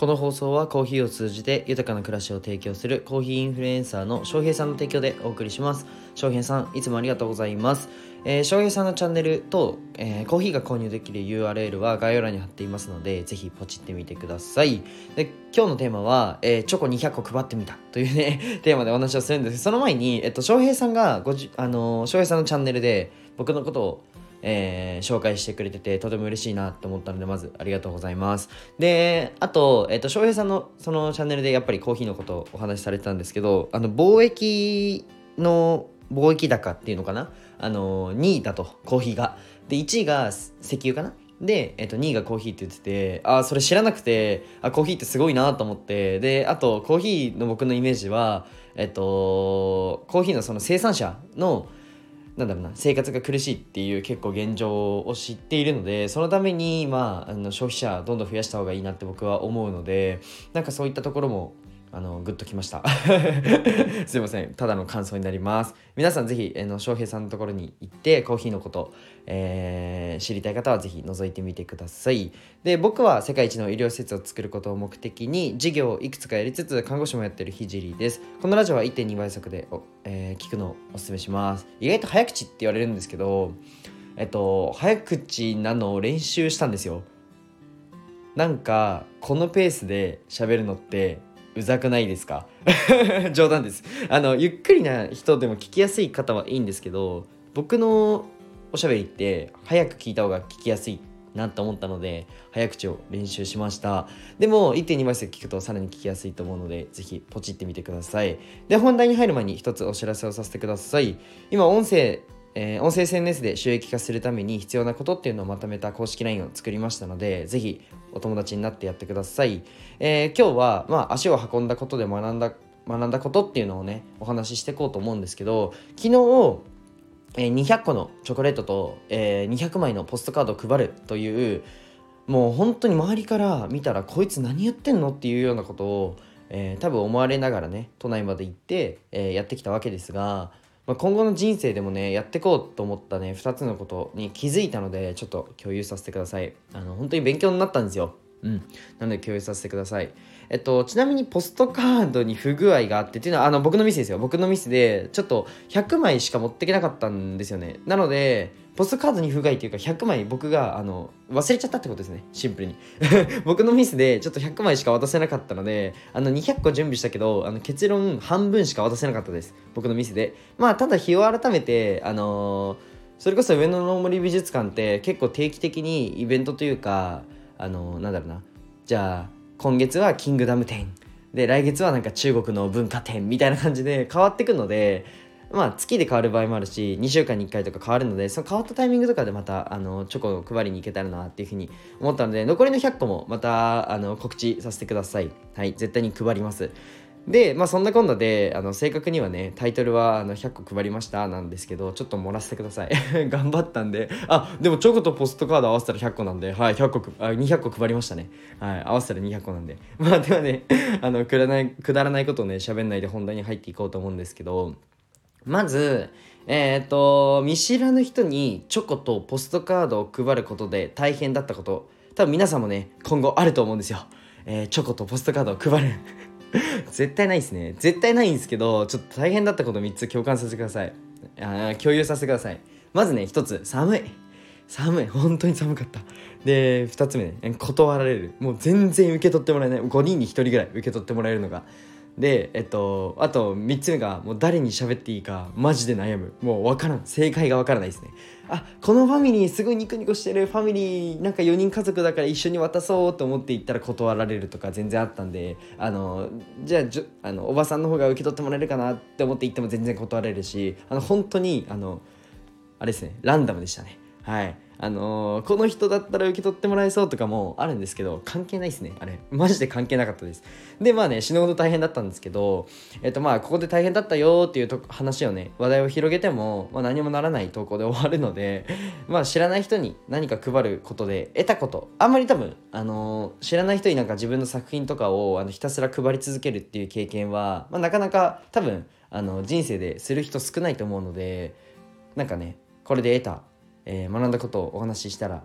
この放送はコーヒーを通じて豊かな暮らしを提供するコーヒーインフルエンサーの翔平さんの提供でお送りします。翔平さんいつもありがとうございます。えー、翔平さんのチャンネルと、えー、コーヒーが購入できる URL は概要欄に貼っていますのでぜひポチってみてください。で今日のテーマは、えー、チョコ200個配ってみたというね テーマでお話をするんです。その前に、えっと、翔平さんがごじあの翔平さんのチャンネルで僕のことをえー、紹介してくれててとても嬉しいなと思ったのでまずありがとうございます。であとえっ、ー、と翔平さんのそのチャンネルでやっぱりコーヒーのことをお話しされてたんですけどあの貿易の貿易高っていうのかな？あの2位だとコーヒーが。で1位が石油かな？で、えっと、2位がコーヒーって言っててあそれ知らなくてあコーヒーってすごいなと思って。であとコーヒーの僕のイメージはえっとコーヒーのその生産者のなんだろうな生活が苦しいっていう結構現状を知っているのでそのために、まあ、あの消費者どんどん増やした方がいいなって僕は思うのでなんかそういったところもあのグッときました。すいません。ただの感想になります。皆さんぜひあの翔平さんのところに行ってコーヒーのこと、えー、知りたい方はぜひ覗いてみてください。で僕は世界一の医療施設を作ることを目的に事業をいくつかやりつつ看護師もやってるひじりです。このラジオは1.2倍速で、えー、聞くのをおすすめします。意外と早口って言われるんですけどえっと早口なのを練習したんですよ。なんかこのペースで喋るのってうざくないですか？冗談です。あのゆっくりな人でも聞きやすい方はいいんですけど僕のおしゃべりって早く聞いた方が聞きやすいなと思ったので早口を練習しました。でも1.2倍速聞くとさらに聞きやすいと思うのでぜひポチってみてください。で本題に入る前に一つお知らせをさせてください。今音声えー、音声 SNS で収益化するために必要なことっていうのをまとめた公式 LINE を作りましたので、ぜひお友達になってやってください。えー、今日は、まあ、足を運んだことで学んだ、学んだことっていうのをね、お話ししていこうと思うんですけど、昨日、えー、200個のチョコレートと、えー、200枚のポストカードを配るという、もう本当に周りから見たら、こいつ何言ってんのっていうようなことを、えー、多分思われながらね、都内まで行って、えー、やってきたわけですが、まあ、今後の人生でもねやっていこうと思ったね2つのことに気づいたのでちょっと共有させてください。あの本当に勉強になったんですよ。うん。なので共有させてください。えっと、ちなみにポストカードに不具合があってっていうのはあの僕のミスですよ。僕のミスでちょっと100枚しか持ってけなかったんですよね。なのでポストカードに不具合っていうか100枚僕があの忘れちゃったってことですね。シンプルに。僕のミスでちょっと100枚しか渡せなかったのであの200個準備したけどあの結論半分しか渡せなかったです。僕のミスで。まあただ日を改めてあのー、それこそ上野の森美術館って結構定期的にイベントというかあのー、なんだろうな。じゃあ今月はキングダム展。で来月はなんか中国の文化展みたいな感じで変わってくのでまあ月で変わる場合もあるし2週間に1回とか変わるのでその変わったタイミングとかでまたあのチョコを配りに行けたらなっていうふうに思ったので残りの100個もまたあの告知させてくださいはい絶対に配りますで、まあそんなこんなで、あの正確にはね、タイトルはあの100個配りましたなんですけど、ちょっと盛らせてください。頑張ったんで、あ、でもチョコとポストカード合わせたら100個なんで、はい、百個、あ200個配りましたね。はい、合わせたら200個なんで。まあではね、あの、くだらない、くだらないことをね、喋んないで本題に入っていこうと思うんですけど、まず、えっ、と、見知らぬ人にチョコとポストカードを配ることで大変だったこと、多分皆さんもね、今後あると思うんですよ。えー、チョコとポストカードを配る。絶対ないですね。絶対ないんですけど、ちょっと大変だったこと3つ共感させてください。あ共有させてください。まずね、1つ、寒い。寒い。本当に寒かった。で、2つ目ね、断られる。もう全然受け取ってもらえない。5人に1人ぐらい受け取ってもらえるのが。でえっとあと3つ目がもう誰に喋っていいかマジで悩む。もう分からん。正解が分からないですね。あこのファミリーすごいニコニコしてる。ファミリーなんか4人家族だから一緒に渡そうと思って行ったら断られるとか全然あったんであのじゃあじあのおばさんの方が受け取ってもらえるかなって思って行っても全然断られるしあの本当にあのあれですね。ランダムでしたね。はい。あのー、この人だったら受け取ってもらえそうとかもあるんですけど、関係ないですね、あれ。マジで関係なかったです。で、まあね、死ぬほど大変だったんですけど、えっとまあ、ここで大変だったよっていうと話をね、話題を広げても、まあ、何もならない投稿で終わるので、まあ、知らない人に何か配ることで得たこと、あんまり多分、あのー、知らない人になんか自分の作品とかをあのひたすら配り続けるっていう経験は、まあ、なかなか多分、あの人生でする人少ないと思うのでなんかねこれで得たえー、学んだことをお話ししたら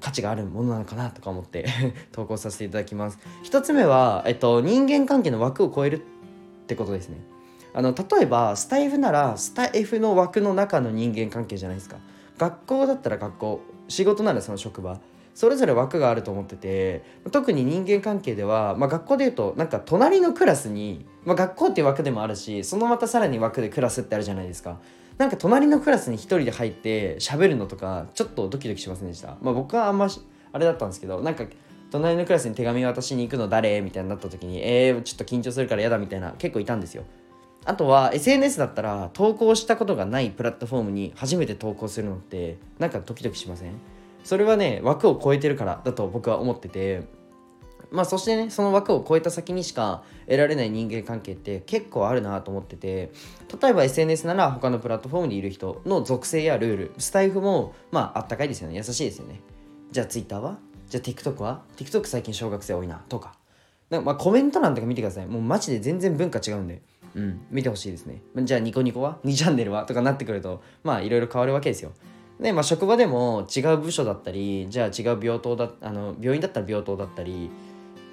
価値があるものなのかなとか思って 投稿させていただきます。1つ目は、えっと、人間関係の枠を超えるってことですね。あの例えばスタイフならスタイフの枠の中の人間関係じゃないですか。学校だったら学校仕事ならその職場。それぞれ枠があると思ってて特に人間関係では、まあ、学校でいうとなんか隣のクラスに、まあ、学校っていう枠でもあるしそのまたさらに枠でクラスってあるじゃないですか。なんか隣のクラスに一人で入って喋るのとかちょっとドキドキしませんでした、まあ、僕はあんまあれだったんですけどなんか隣のクラスに手紙渡しに行くの誰？みたいになった時にえー、ちょっと緊張するから嫌だみたいな結構いたんですよ。あとは SNS だったら投稿したことがないプラットフォームに初めて投稿するのってなんかドキドキしません？それはね枠を超えてるからだと僕は思っててまあそしてねその枠を超えた先にしか得られない人間関係って結構あるなと思ってて例えば SNS なら他のプラットフォームにいる人の属性やルールスタイフもまああったかいですよね。優しいですよね。じゃあ Twitter は？じゃあ TikTok は？TikTok 最近小学生多いな。とか。まあコメント欄とか見てください。もうマジで全然文化違うんで。うん。見てほしいですね。じゃあニコニコは？2チャンネルは？とかなってくるとまあいろいろ変わるわけですよ。で、まあ、職場でも違う部署だったりじゃあ違う病棟だあの病院だったら病棟だったり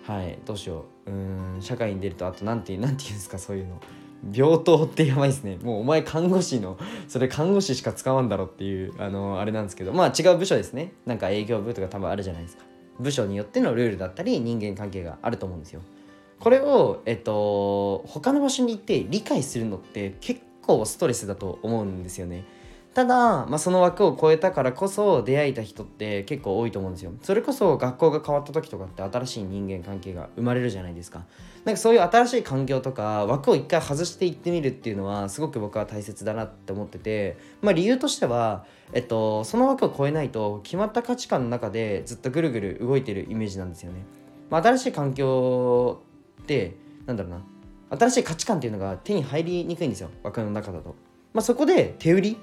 はいどうしよう。うん社会に出るとあと何て何て言うんですかそういうの。病棟ってやばいですね。もうお前看護師のそれ看護師しか使わんだろっていうあのあれなんですけど。まあ違う部署ですね。なんか営業部とか多分あるじゃないですか。部署によってのルールだったり人間関係があると思うんですよ。これをえっと他の場所に行って理解するのって結構ストレスだと思うんですよね。ただ、まあ、その枠を超えたからこそ出会えた人って結構多いと思うんですよ。それこそ学校が変わった時とかって新しい人間関係が生まれるじゃないですか。なんかそういう新しい環境とか枠を一回外していってみるっていうのはすごく僕は大切だなって思っててまあ理由としてはえっとその枠を超えないと決まった価値観の中でずっとぐるぐる動いてるイメージなんですよね、まあ、新しい環境ってなんだろうな。新しい価値観っていうのが手に入りにくいんですよ。枠の中だと。まあそこで手売り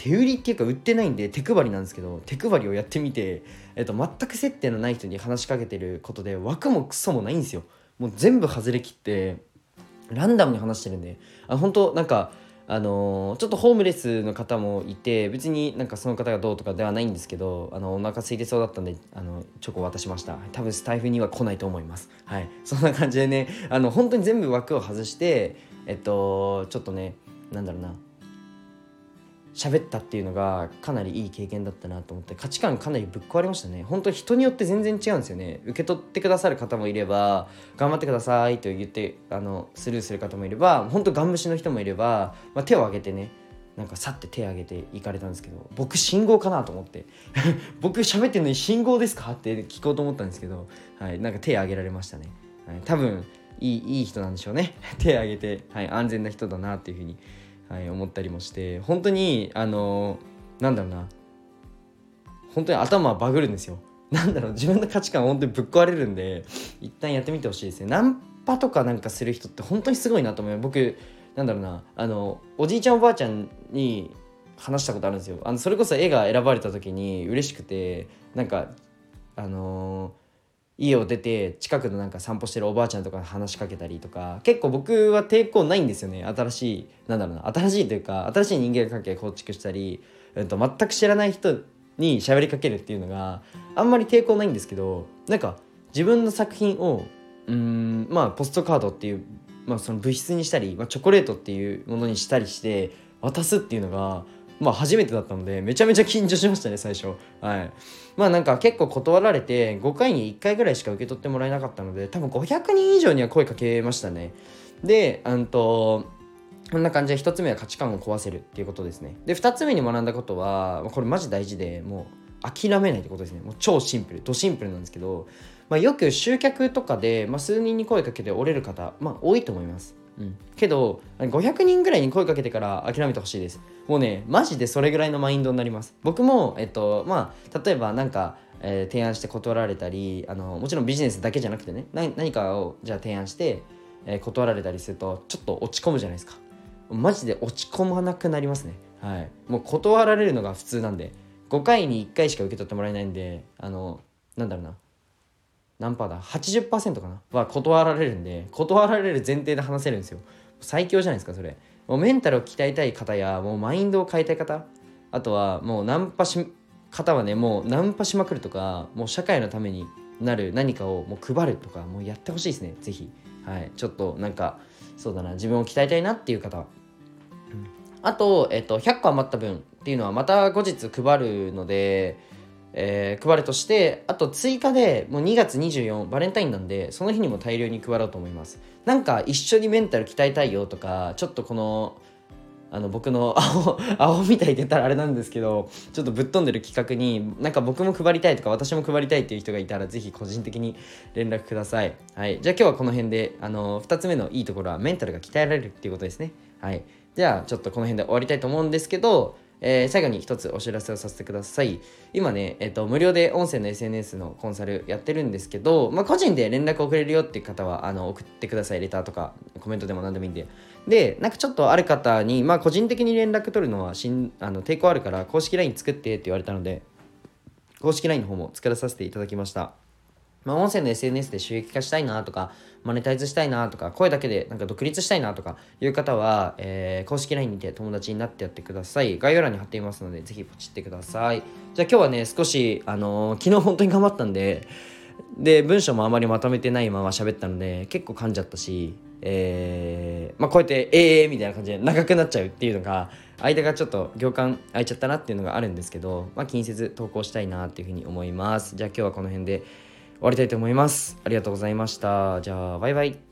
手売りっていうか売ってないんで手配りなんですけど手配りをやってみて、えっと、全く接点のない人に話しかけてることで枠もクソもないんですよ。もう全部外れきってランダムに話してるんで。あ本当なんかあのー、ちょっとホームレスの方もいて別になんかその方がどうとかではないんですけどあのお腹空いてそうだったんであのチョコ渡しました。多分スタイフには来ないと思います。はい。そんな感じでねあの本当に全部枠を外してえっとちょっとねなんだろうな。喋ったっていうのがかなりいい経験だったなと思って価値観かなりぶっ壊れましたね。本当人によって全然違うんですよね。受け取ってくださる方もいれば頑張ってくださいと言ってあのスルーする方もいれば本当ガン無視の人もいれば、まあ、手を挙げてねなんかさって手を挙げて行かれたんですけど僕信号かなと思って。僕喋ってるのに信号ですかって聞こうと思ったんですけど、はい、なんか手を挙げられましたね、はい、多分いいいい人なんでしょうね。手を挙げて、はい、安全な人だなっていうふうにはい、思ったりもして本当にあのなんだろうな。本当に頭バグるんですよ。なんだろう自分の価値観本当にぶっ壊れるんで一旦やってみてほしいですね。ナンパとかなんかする人って本当にすごいなと思う。僕なんだろうな。あのおじいちゃんおばあちゃんに話したことあるんですよ。あのそれこそ絵が選ばれた時に嬉しくてなんかあの家を出て近くのなんか散歩してるおばあちゃんとか話しかけたりとか結構僕は抵抗ないんですよね。新しいなんだろうな新しいというか新しい人間関係構築したり、えっと、全く知らない人に喋りかけるっていうのがあんまり抵抗ないんですけどなんか自分の作品をうんまあポストカードっていう、まあ、その物質にしたり、まあ、チョコレートっていうものにしたりして渡すっていうのがまあ初めてだったのでめちゃめちゃ緊張しましたね最初。はい。まあなんか結構断られて5回に1回ぐらいしか受け取ってもらえなかったので多分500人以上には声かけましたね。でうんとこんな感じで1つ目は価値観を壊せるっていうことですね。で2つ目に学んだことはこれマジ大事でもう諦めないってことですね。もう超シンプルドシンプルなんですけど、まあ、よく集客とかで、まあ、数人に声かけて折れる方、まあ、多いと思います。うん、けど500人ぐらいに声かけてから諦めてほしいです。もうねマジでそれぐらいのマインドになります。僕もえっとまあ例えばなんか、えー、提案して断られたりあのもちろんビジネスだけじゃなくてね何かをじゃあ提案して、えー、断られたりするとちょっと落ち込むじゃないですか。マジで落ち込まなくなりますね。はい。もう断られるのが普通なんで5回に1回しか受け取ってもらえないんであのなんだろうな。何パーだ80%かな？は断られるんで断られる前提で話せるんですよ。最強じゃないですかそれ。もうメンタルを鍛えたい方やもうマインドを変えたい方あとはもうナンパし方はねもうナンパしまくるとかもう社会のためになる何かをもう配るとかもうやってほしいですね是非はい。ちょっとなんかそうだな自分を鍛えたいなっていう方、あと、えっと、100個余った分っていうのはまた後日配るのでえー、配るとしてあと追加でもう2月24バレンタインなんでその日にも大量に配ろうと思います。なんか一緒にメンタル鍛えたいよとかちょっとこのあの僕の 青青みたいって言ったらあれなんですけどちょっとぶっ飛んでる企画になんか僕も配りたいとか私も配りたいっていう人がいたらぜひ個人的に連絡ください。はい。じゃあ今日はこの辺であの2つ目のいいところはメンタルが鍛えられるっていうことですね。はい。じゃあちょっとこの辺で終わりたいと思うんですけどえー、最後に一つお知らせをさせてください。今ね、えっ、ー、と、無料で音声の SNS のコンサルやってるんですけど、まあ、個人で連絡送れるよっていう方は、あの、送ってください。レターとか、コメントでも何でもいいんで。で、なんかちょっとある方に、まあ、個人的に連絡取るのはしん、あの、抵抗あるから、公式 LINE 作ってって言われたので、公式 LINE の方も作らさせていただきました。まあ、音声の SNS で収益化したいなとか、マネタイズしたいなとか、声だけでなんか独立したいなとかいう方は、えー、公式 LINE にて友達になってやってください。概要欄に貼っていますので、ぜひポチってください。じゃあ今日はね、少し、あのー、昨日本当に頑張ったんで、で、文章もあまりまとめてないまま喋ったので、結構噛んじゃったし、えー、まあ、こうやって、ええーみたいな感じで長くなっちゃうっていうのが、間がちょっと行間空いちゃったなっていうのがあるんですけど、まあ、気にせず投稿したいなっていうふうに思います。じゃあ今日はこの辺で、終わりたいと思います。ありがとうございました。じゃあ、バイバイ。